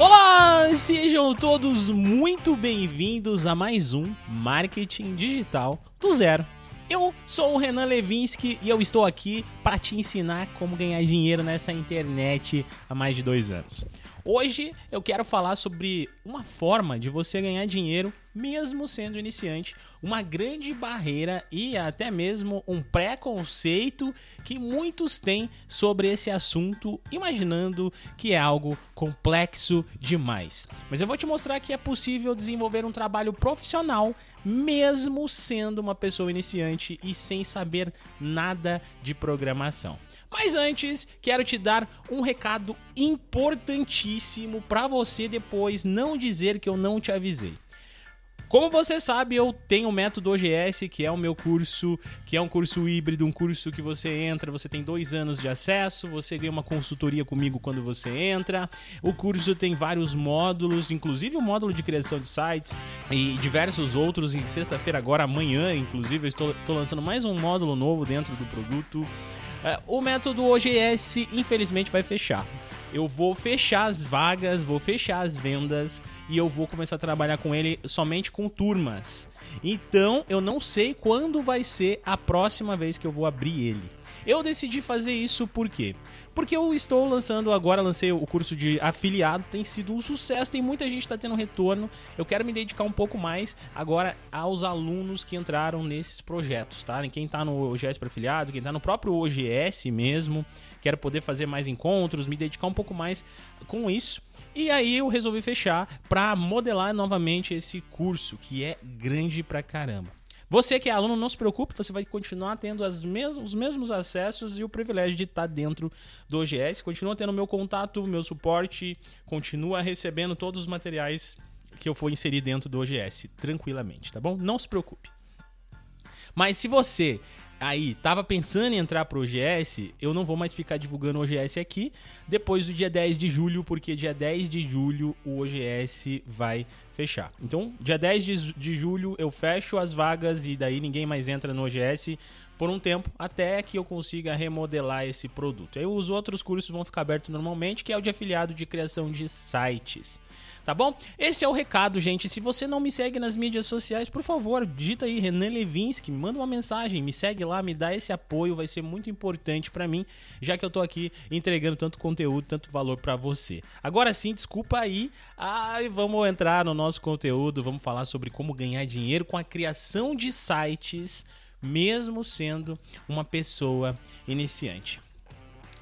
Olá, sejam todos muito bem-vindos a mais um Marketing Digital do Zero. Eu sou o Renan Levinsky e eu estou aqui para te ensinar como ganhar dinheiro nessa internet há mais de dois anos. Hoje eu quero falar sobre uma forma de você ganhar dinheiro mesmo sendo iniciante, uma grande barreira e até mesmo um preconceito que muitos têm sobre esse assunto, imaginando que é algo complexo demais. Mas eu vou te mostrar que é possível desenvolver um trabalho profissional mesmo sendo uma pessoa iniciante e sem saber nada de programação. Mas antes, quero te dar um recado importantíssimo para você depois não dizer que eu não te avisei. Como você sabe, eu tenho o método OGS, que é o meu curso, que é um curso híbrido, um curso que você entra, você tem dois anos de acesso, você ganha uma consultoria comigo quando você entra. O curso tem vários módulos, inclusive o módulo de criação de sites e diversos outros. Em sexta-feira, agora, amanhã, inclusive, eu estou, estou lançando mais um módulo novo dentro do produto. Uh, o método OGS, infelizmente, vai fechar eu vou fechar as vagas, vou fechar as vendas e eu vou começar a trabalhar com ele somente com turmas. Então, eu não sei quando vai ser a próxima vez que eu vou abrir ele. Eu decidi fazer isso por quê? Porque eu estou lançando agora, lancei o curso de afiliado, tem sido um sucesso, tem muita gente que está tendo retorno. Eu quero me dedicar um pouco mais agora aos alunos que entraram nesses projetos, tá? Quem está no OGS para afiliado, quem está no próprio OGS mesmo quero poder fazer mais encontros, me dedicar um pouco mais com isso. E aí eu resolvi fechar para modelar novamente esse curso, que é grande pra caramba. Você que é aluno, não se preocupe, você vai continuar tendo as os mesmos acessos e o privilégio de estar dentro do OGS. Continua tendo meu contato, meu suporte, continua recebendo todos os materiais que eu for inserir dentro do OGS, tranquilamente, tá bom? Não se preocupe. Mas se você aí tava pensando em entrar pro OGS, eu não vou mais ficar divulgando o OGS aqui depois do dia 10 de julho, porque dia 10 de julho o OGS vai fechar. Então, dia 10 de, de julho eu fecho as vagas e daí ninguém mais entra no OGS por um tempo até que eu consiga remodelar esse produto. Aí os outros cursos vão ficar abertos normalmente, que é o de afiliado de criação de sites. Tá bom? Esse é o recado, gente. Se você não me segue nas mídias sociais, por favor, digita aí Renan Levinsky, manda uma mensagem, me segue lá, me dá esse apoio, vai ser muito importante para mim, já que eu tô aqui entregando tanto conteúdo, tanto valor para você. Agora sim, desculpa aí. Ai, vamos entrar no nosso conteúdo, vamos falar sobre como ganhar dinheiro com a criação de sites, mesmo sendo uma pessoa iniciante.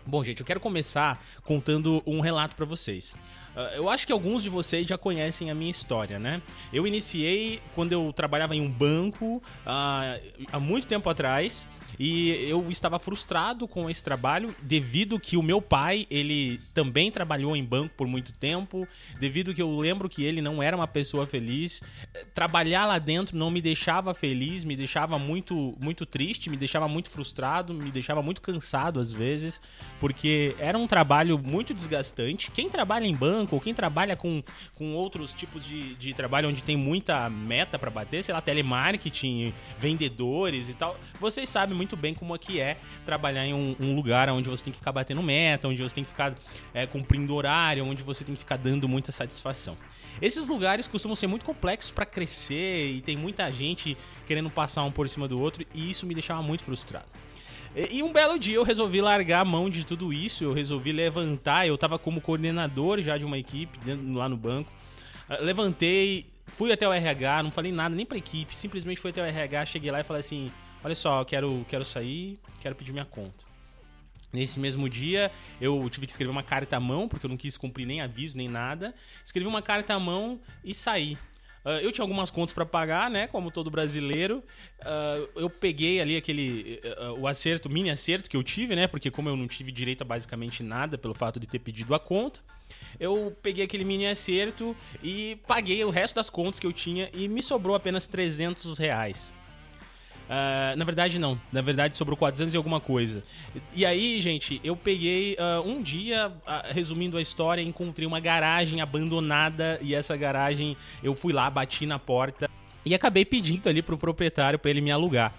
Bom, gente, eu quero começar contando um relato para vocês. Uh, eu acho que alguns de vocês já conhecem a minha história, né? Eu iniciei quando eu trabalhava em um banco uh, há muito tempo atrás e eu estava frustrado com esse trabalho devido que o meu pai, ele também trabalhou em banco por muito tempo, devido que eu lembro que ele não era uma pessoa feliz. Trabalhar lá dentro não me deixava feliz, me deixava muito muito triste, me deixava muito frustrado, me deixava muito cansado às vezes, porque era um trabalho muito desgastante. Quem trabalha em banco ou quem trabalha com, com outros tipos de, de trabalho onde tem muita meta para bater, sei lá, telemarketing, vendedores e tal, vocês sabem muito bem como é que é trabalhar em um, um lugar onde você tem que ficar batendo meta, onde você tem que ficar é, cumprindo horário, onde você tem que ficar dando muita satisfação. Esses lugares costumam ser muito complexos para crescer e tem muita gente querendo passar um por cima do outro e isso me deixava muito frustrado. E um belo dia eu resolvi largar a mão de tudo isso, eu resolvi levantar, eu estava como coordenador já de uma equipe lá no banco. Ah, levantei, fui até o RH, não falei nada nem para a equipe, simplesmente fui até o RH, cheguei lá e falei assim: olha só, quero, quero sair, quero pedir minha conta. Nesse mesmo dia, eu tive que escrever uma carta à mão, porque eu não quis cumprir nem aviso, nem nada. Escrevi uma carta à mão e saí. Uh, eu tinha algumas contas para pagar, né? Como todo brasileiro. Uh, eu peguei ali aquele. Uh, o acerto, mini acerto que eu tive, né? Porque como eu não tive direito a basicamente nada pelo fato de ter pedido a conta, eu peguei aquele mini acerto e paguei o resto das contas que eu tinha e me sobrou apenas 300 reais. Uh, na verdade, não. Na verdade, sobrou 400 e alguma coisa. E aí, gente, eu peguei uh, um dia, uh, resumindo a história, encontrei uma garagem abandonada e essa garagem eu fui lá, bati na porta e acabei pedindo ali pro proprietário para ele me alugar.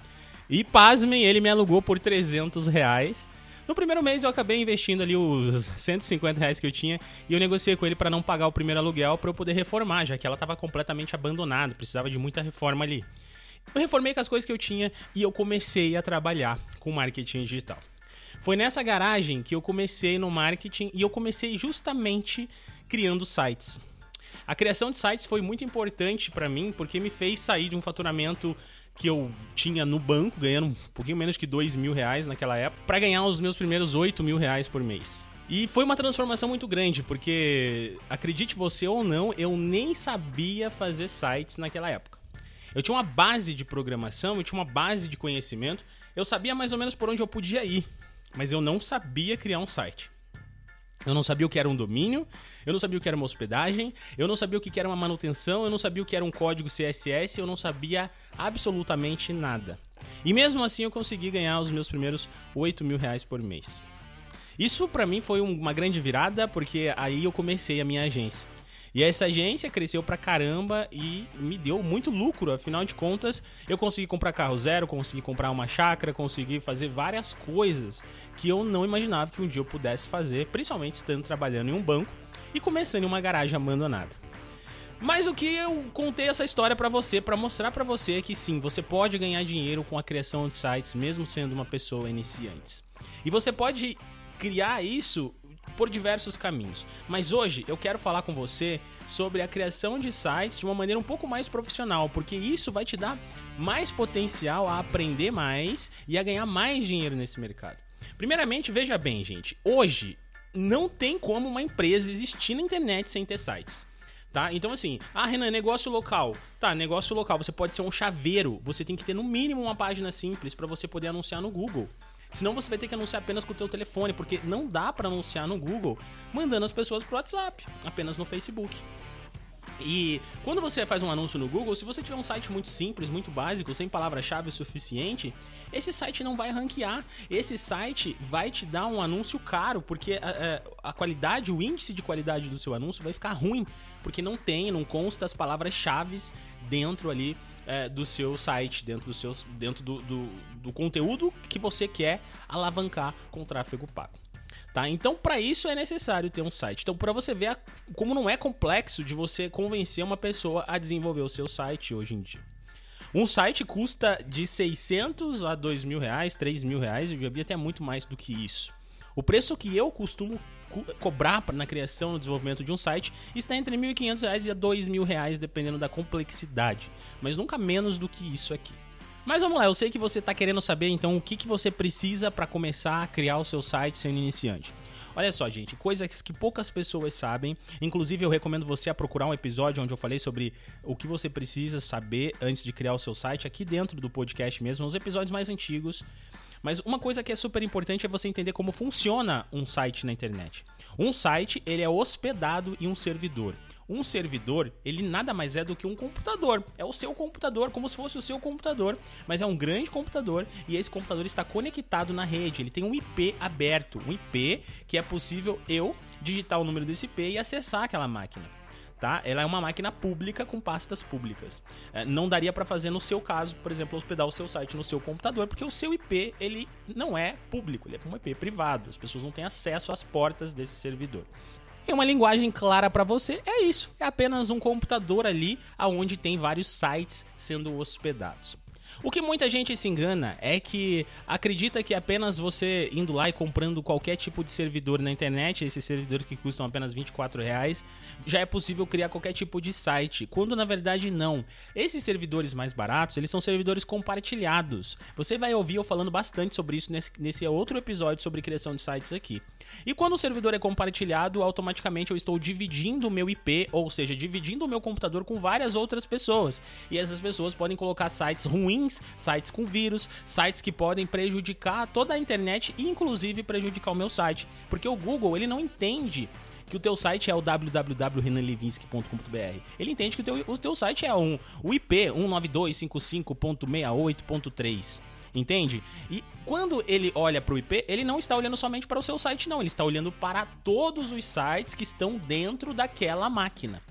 E pasmem, ele me alugou por 300 reais. No primeiro mês eu acabei investindo ali os 150 reais que eu tinha e eu negociei com ele para não pagar o primeiro aluguel para eu poder reformar, já que ela estava completamente abandonada, precisava de muita reforma ali. Eu reformei com as coisas que eu tinha e eu comecei a trabalhar com marketing digital. Foi nessa garagem que eu comecei no marketing e eu comecei justamente criando sites. A criação de sites foi muito importante para mim porque me fez sair de um faturamento que eu tinha no banco, ganhando um pouquinho menos que dois mil reais naquela época, para ganhar os meus primeiros oito mil reais por mês. E foi uma transformação muito grande, porque, acredite você ou não, eu nem sabia fazer sites naquela época. Eu tinha uma base de programação, eu tinha uma base de conhecimento, eu sabia mais ou menos por onde eu podia ir, mas eu não sabia criar um site. Eu não sabia o que era um domínio, eu não sabia o que era uma hospedagem, eu não sabia o que era uma manutenção, eu não sabia o que era um código CSS, eu não sabia absolutamente nada. E mesmo assim eu consegui ganhar os meus primeiros 8 mil reais por mês. Isso para mim foi uma grande virada, porque aí eu comecei a minha agência. E essa agência cresceu pra caramba e me deu muito lucro. Afinal de contas, eu consegui comprar carro zero, consegui comprar uma chácara, consegui fazer várias coisas que eu não imaginava que um dia eu pudesse fazer, principalmente estando trabalhando em um banco e começando em uma garagem abandonada. Mas o que eu contei essa história para você, para mostrar para você é que sim, você pode ganhar dinheiro com a criação de sites, mesmo sendo uma pessoa iniciante. E você pode criar isso por diversos caminhos. Mas hoje eu quero falar com você sobre a criação de sites de uma maneira um pouco mais profissional, porque isso vai te dar mais potencial a aprender mais e a ganhar mais dinheiro nesse mercado. Primeiramente, veja bem, gente, hoje não tem como uma empresa existir na internet sem ter sites. Tá? Então, assim, ah, Renan, negócio local. Tá, negócio local, você pode ser um chaveiro. Você tem que ter no mínimo uma página simples para você poder anunciar no Google. Senão você vai ter que anunciar apenas com o teu telefone, porque não dá para anunciar no Google mandando as pessoas pro WhatsApp, apenas no Facebook. E quando você faz um anúncio no Google, se você tiver um site muito simples, muito básico, sem palavra-chave o suficiente, esse site não vai ranquear. Esse site vai te dar um anúncio caro, porque a, a, a qualidade, o índice de qualidade do seu anúncio vai ficar ruim, porque não tem, não consta as palavras-chave dentro ali é, do seu site, dentro, do, seus, dentro do, do, do conteúdo que você quer alavancar com tráfego pago. Tá? Então, para isso é necessário ter um site. Então, para você ver a, como não é complexo de você convencer uma pessoa a desenvolver o seu site hoje em dia. Um site custa de 600 a 2 mil reais, 3 mil reais, eu já vi até muito mais do que isso. O preço que eu costumo co cobrar na criação e desenvolvimento de um site está entre R$ 1.500 e R$ 2.000, dependendo da complexidade, mas nunca menos do que isso aqui. Mas vamos lá, eu sei que você está querendo saber então o que, que você precisa para começar a criar o seu site sendo iniciante. Olha só, gente, coisas que poucas pessoas sabem. Inclusive, eu recomendo você a procurar um episódio onde eu falei sobre o que você precisa saber antes de criar o seu site aqui dentro do podcast mesmo, os episódios mais antigos. Mas uma coisa que é super importante é você entender como funciona um site na internet. Um site, ele é hospedado em um servidor. Um servidor, ele nada mais é do que um computador. É o seu computador, como se fosse o seu computador, mas é um grande computador e esse computador está conectado na rede. Ele tem um IP aberto, um IP que é possível eu digitar o número desse IP e acessar aquela máquina tá? Ela é uma máquina pública com pastas públicas. É, não daria para fazer no seu caso, por exemplo, hospedar o seu site no seu computador, porque o seu IP ele não é público, ele é um IP privado. As pessoas não têm acesso às portas desse servidor. Em uma linguagem clara para você, é isso. É apenas um computador ali aonde tem vários sites sendo hospedados. O que muita gente se engana é que acredita que apenas você indo lá e comprando qualquer tipo de servidor na internet, esses servidores que custam apenas 24 reais, já é possível criar qualquer tipo de site, quando na verdade não. Esses servidores mais baratos, eles são servidores compartilhados. Você vai ouvir eu falando bastante sobre isso nesse, nesse outro episódio sobre criação de sites aqui. E quando o servidor é compartilhado, automaticamente eu estou dividindo o meu IP, ou seja, dividindo o meu computador com várias outras pessoas. E essas pessoas podem colocar sites ruins, sites com vírus, sites que podem prejudicar toda a internet e inclusive prejudicar o meu site, porque o Google ele não entende que o teu site é o www.renanlevinsky.com.br. Ele entende que o teu, o teu site é um, o IP 192.55.68.3. Entende? E quando ele olha para o IP, ele não está olhando somente para o seu site, não. Ele está olhando para todos os sites que estão dentro daquela máquina.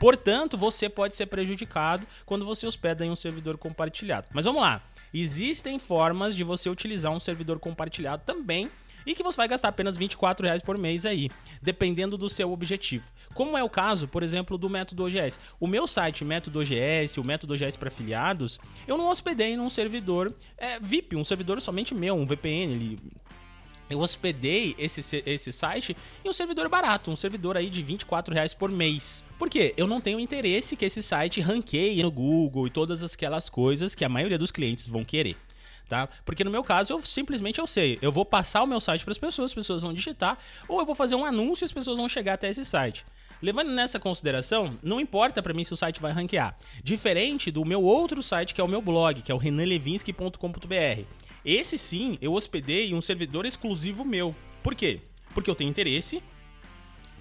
Portanto, você pode ser prejudicado quando você hospeda em um servidor compartilhado. Mas vamos lá. Existem formas de você utilizar um servidor compartilhado também e que você vai gastar apenas 24 reais por mês aí, dependendo do seu objetivo. Como é o caso, por exemplo, do método OGS. O meu site método OGS, o método OGS para afiliados, eu não hospedei num servidor é, VIP, um servidor somente meu, um VPN, ele eu hospedei esse, esse site em um servidor barato, um servidor aí de 24 reais por mês. Por quê? Eu não tenho interesse que esse site ranqueie no Google e todas aquelas coisas que a maioria dos clientes vão querer. Tá? Porque no meu caso, eu simplesmente eu sei, eu vou passar o meu site para as pessoas, as pessoas vão digitar, ou eu vou fazer um anúncio e as pessoas vão chegar até esse site. Levando nessa consideração, não importa para mim se o site vai ranquear. Diferente do meu outro site, que é o meu blog, que é o renanlevinsky.com.br. Esse sim, eu hospedei um servidor exclusivo meu. Por quê? Porque eu tenho interesse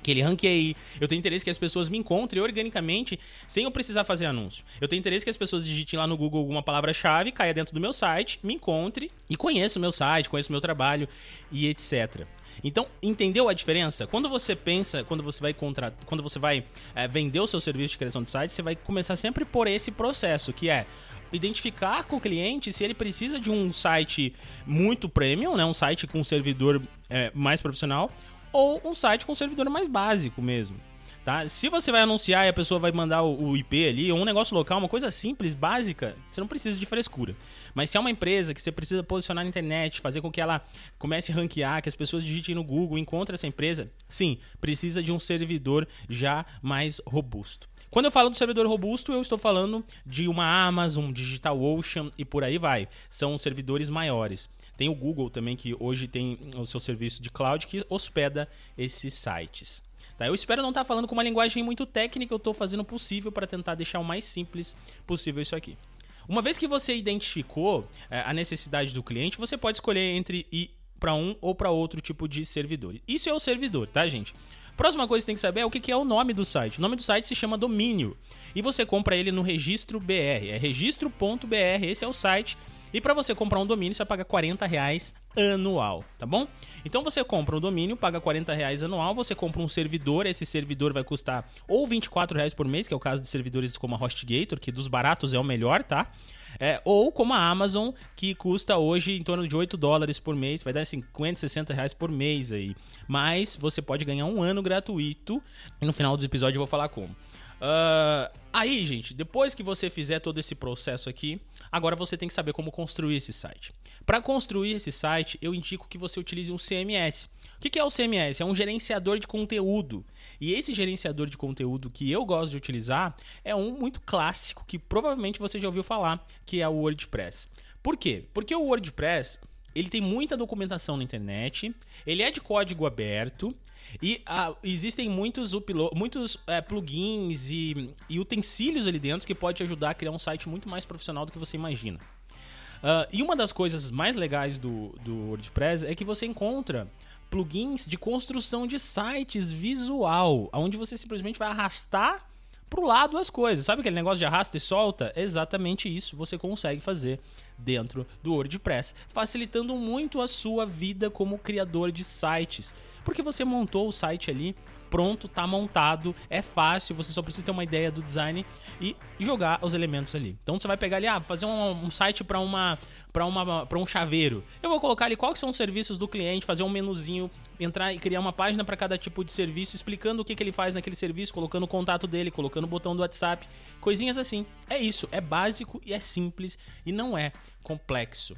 que ele ranqueie. Eu tenho interesse que as pessoas me encontrem organicamente sem eu precisar fazer anúncio. Eu tenho interesse que as pessoas digitem lá no Google alguma palavra-chave, caia dentro do meu site, me encontre e conheça o meu site, conheça o meu trabalho e etc. Então, entendeu a diferença? Quando você pensa, quando você vai contratar, quando você vai é, vender o seu serviço de criação de site, você vai começar sempre por esse processo, que é identificar com o cliente se ele precisa de um site muito premium, né, um site com um servidor é, mais profissional, ou um site com um servidor mais básico mesmo. Tá? Se você vai anunciar e a pessoa vai mandar o, IP ali, ou um negócio local, uma coisa simples, básica, você não precisa de frescura. Mas se é uma empresa que você precisa posicionar na internet, fazer com que ela comece a ranquear, que as pessoas digitem no Google, encontrem essa empresa, sim, precisa de um servidor já mais robusto. Quando eu falo do servidor robusto, eu estou falando de uma Amazon, DigitalOcean e por aí vai. São servidores maiores. Tem o Google também, que hoje tem o seu serviço de cloud que hospeda esses sites. Tá? Eu espero não estar tá falando com uma linguagem muito técnica, eu estou fazendo o possível para tentar deixar o mais simples possível isso aqui. Uma vez que você identificou é, a necessidade do cliente, você pode escolher entre ir para um ou para outro tipo de servidor. Isso é o servidor, tá, gente? Próxima coisa que você tem que saber é o que é o nome do site. O nome do site se chama domínio. E você compra ele no registro BR. É registro.br, esse é o site. E para você comprar um domínio, você vai pagar 40 reais anual, tá bom? Então você compra um domínio, paga 40 reais anual, você compra um servidor, esse servidor vai custar ou 24 reais por mês, que é o caso de servidores como a HostGator, que dos baratos é o melhor, tá? É, ou como a Amazon, que custa hoje em torno de 8 dólares por mês, vai dar 50, 60 reais por mês aí. Mas você pode ganhar um ano gratuito. E no final do episódio eu vou falar como. Uh, aí, gente, depois que você fizer todo esse processo aqui, agora você tem que saber como construir esse site. Para construir esse site, eu indico que você utilize um CMS. O que é o CMS? É um gerenciador de conteúdo. E esse gerenciador de conteúdo que eu gosto de utilizar é um muito clássico que provavelmente você já ouviu falar, que é o WordPress. Por quê? Porque o WordPress ele tem muita documentação na internet, ele é de código aberto e ah, existem muitos, muitos é, plugins e, e, utensílios ali dentro que pode te ajudar a criar um site muito mais profissional do que você imagina. Uh, e uma das coisas mais legais do, do WordPress é que você encontra plugins de construção de sites visual, onde você simplesmente vai arrastar pro lado as coisas. Sabe aquele negócio de arrasta e solta? exatamente isso você consegue fazer dentro do WordPress, facilitando muito a sua vida como criador de sites, porque você montou o site ali pronto, tá montado, é fácil, você só precisa ter uma ideia do design e jogar os elementos ali. Então você vai pegar ali, ah, fazer um, um site para uma para um chaveiro. Eu vou colocar ali quais são os serviços do cliente, fazer um menuzinho, entrar e criar uma página para cada tipo de serviço, explicando o que, que ele faz naquele serviço, colocando o contato dele, colocando o botão do WhatsApp, coisinhas assim. É isso, é básico e é simples e não é complexo.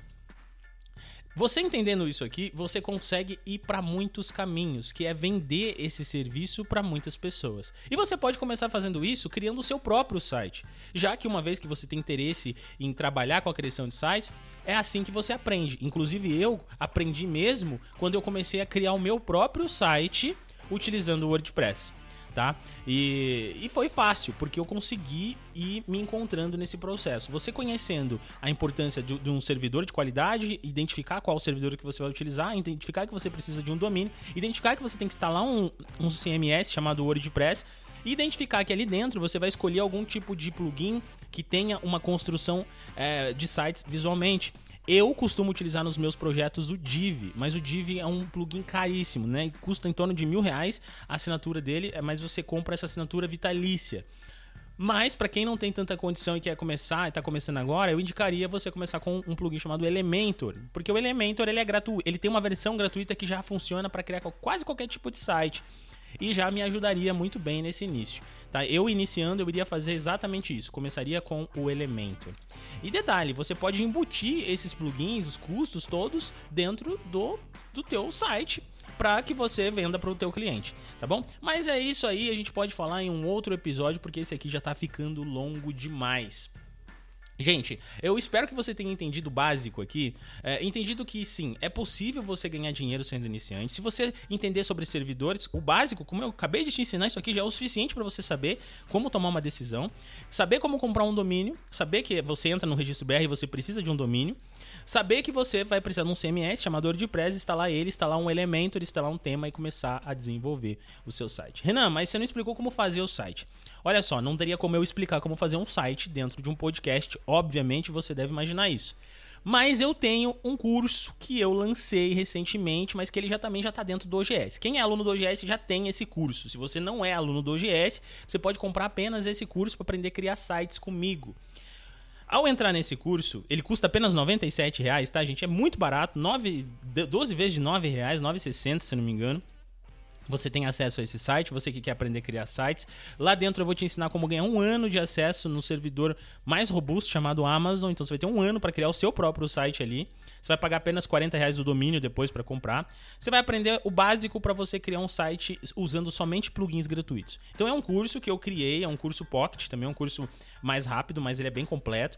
Você entendendo isso aqui, você consegue ir para muitos caminhos, que é vender esse serviço para muitas pessoas. E você pode começar fazendo isso criando o seu próprio site. Já que uma vez que você tem interesse em trabalhar com a criação de sites, é assim que você aprende. Inclusive eu aprendi mesmo quando eu comecei a criar o meu próprio site utilizando o WordPress tá? E, e foi fácil, porque eu consegui ir me encontrando nesse processo. Você conhecendo a importância de, de, um servidor de qualidade, identificar qual servidor que você vai utilizar, identificar que você precisa de um domínio, identificar que você tem que instalar um, um CMS chamado WordPress e identificar que ali dentro você vai escolher algum tipo de plugin que tenha uma construção é, de sites visualmente. Eu costumo utilizar nos meus projetos o Div, mas o Div é um plugin caríssimo, né? Custa em torno de mil reais a assinatura dele, é, mas você compra essa assinatura vitalícia. Mas para quem não tem tanta condição e quer começar e tá começando agora, eu indicaria você começar com um plugin chamado Elementor, porque o Elementor ele é gratuito, ele tem uma versão gratuita que já funciona para criar quase qualquer tipo de site e já me ajudaria muito bem nesse início. Tá? Eu iniciando, eu iria fazer exatamente isso. Começaria com o Elementor. E detalhe, você pode embutir esses plugins, os custos todos, dentro do, do teu site para que você venda para o teu cliente, tá bom? Mas é isso aí, a gente pode falar em um outro episódio porque esse aqui já está ficando longo demais. Gente, eu espero que você tenha entendido o básico aqui. É, entendido que sim, é possível você ganhar dinheiro sendo iniciante. Se você entender sobre servidores, o básico, como eu acabei de te ensinar, isso aqui já é o suficiente para você saber como tomar uma decisão, saber como comprar um domínio, saber que você entra no registro BR e você precisa de um domínio. Saber que você vai precisar de um CMS, chamador de press, instalar ele, instalar um Elementor, instalar um tema e começar a desenvolver o seu site. Renan, mas você não explicou como fazer o site. Olha só, não teria como eu explicar como fazer um site dentro de um podcast. Obviamente você deve imaginar isso. Mas eu tenho um curso que eu lancei recentemente, mas que ele já também já está dentro do OGS. Quem é aluno do OGS já tem esse curso. Se você não é aluno do OGS, você pode comprar apenas esse curso para aprender a criar sites comigo. Ao entrar nesse curso, ele custa apenas R$ reais, tá, gente? É muito barato, 9, 12 vezes de R$ reais, 9,60 se não me engano. Você tem acesso a esse site, você que quer aprender a criar sites. Lá dentro eu vou te ensinar como ganhar um ano de acesso no servidor mais robusto chamado Amazon. Então você vai ter um ano para criar o seu próprio site ali. Você vai pagar apenas 40 reais do domínio depois para comprar. Você vai aprender o básico para você criar um site usando somente plugins gratuitos. Então é um curso que eu criei, é um curso Pocket, também é um curso mais rápido, mas ele é bem completo.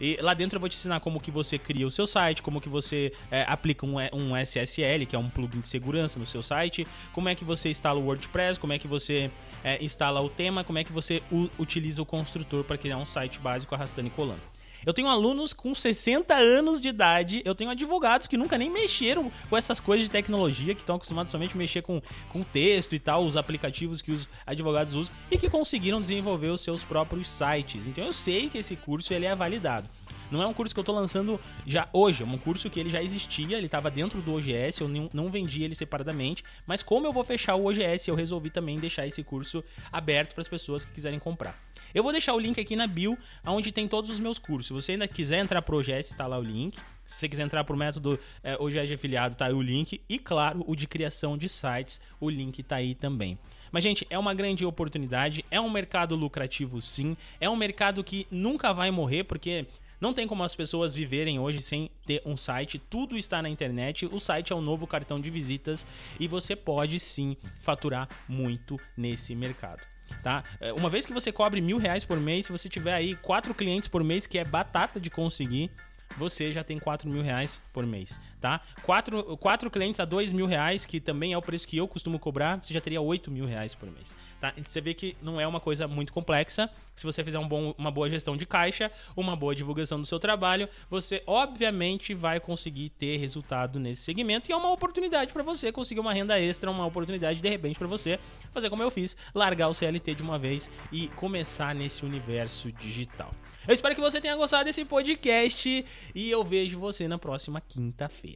E lá dentro eu vou te ensinar como que você cria o seu site, como que você é, aplica um, um SSL, que é um plugin de segurança no seu site, como é que você instala o WordPress, como é que você é, instala o tema, como é que você utiliza o construtor para criar um site básico arrastando e colando. Eu tenho alunos com 60 anos de idade, eu tenho advogados que nunca nem mexeram com essas coisas de tecnologia, que estão acostumados somente a mexer com, com texto e tal, os aplicativos que os advogados usam, e que conseguiram desenvolver os seus próprios sites. Então eu sei que esse curso ele é validado. Não é um curso que eu estou lançando já hoje, é um curso que ele já existia, ele estava dentro do OGS, eu não, não vendi ele separadamente, mas como eu vou fechar o OGS, eu resolvi também deixar esse curso aberto para as pessoas que quiserem comprar. Eu vou deixar o link aqui na bio, onde tem todos os meus cursos. Se você ainda quiser entrar pro OGS, tá lá o link. Se você quiser entrar pro método é, OGS de afiliado, tá aí o link. E claro, o de criação de sites, o link tá aí também. Mas, gente, é uma grande oportunidade, é um mercado lucrativo sim, é um mercado que nunca vai morrer, porque não tem como as pessoas viverem hoje sem ter um site, tudo está na internet. O site é o novo cartão de visitas e você pode sim faturar muito nesse mercado tá? É, uma vez que você cobre mil reais por mês, se você tiver aí quatro clientes por mês, que é batata de conseguir, você já tem 4 mil reais por mês, tá? Quatro, quatro clientes a 2 mil reais, que também é o preço que eu costumo cobrar, você já teria 8 mil reais por mês, tá? Você vê que não é uma coisa muito complexa. Se você fizer um bom, uma boa gestão de caixa, uma boa divulgação do seu trabalho, você obviamente vai conseguir ter resultado nesse segmento e é uma oportunidade para você conseguir uma renda extra, uma oportunidade de repente para você fazer como eu fiz, largar o CLT de uma vez e começar nesse universo digital. Eu espero que você tenha gostado desse podcast e eu vejo você na próxima quinta-feira.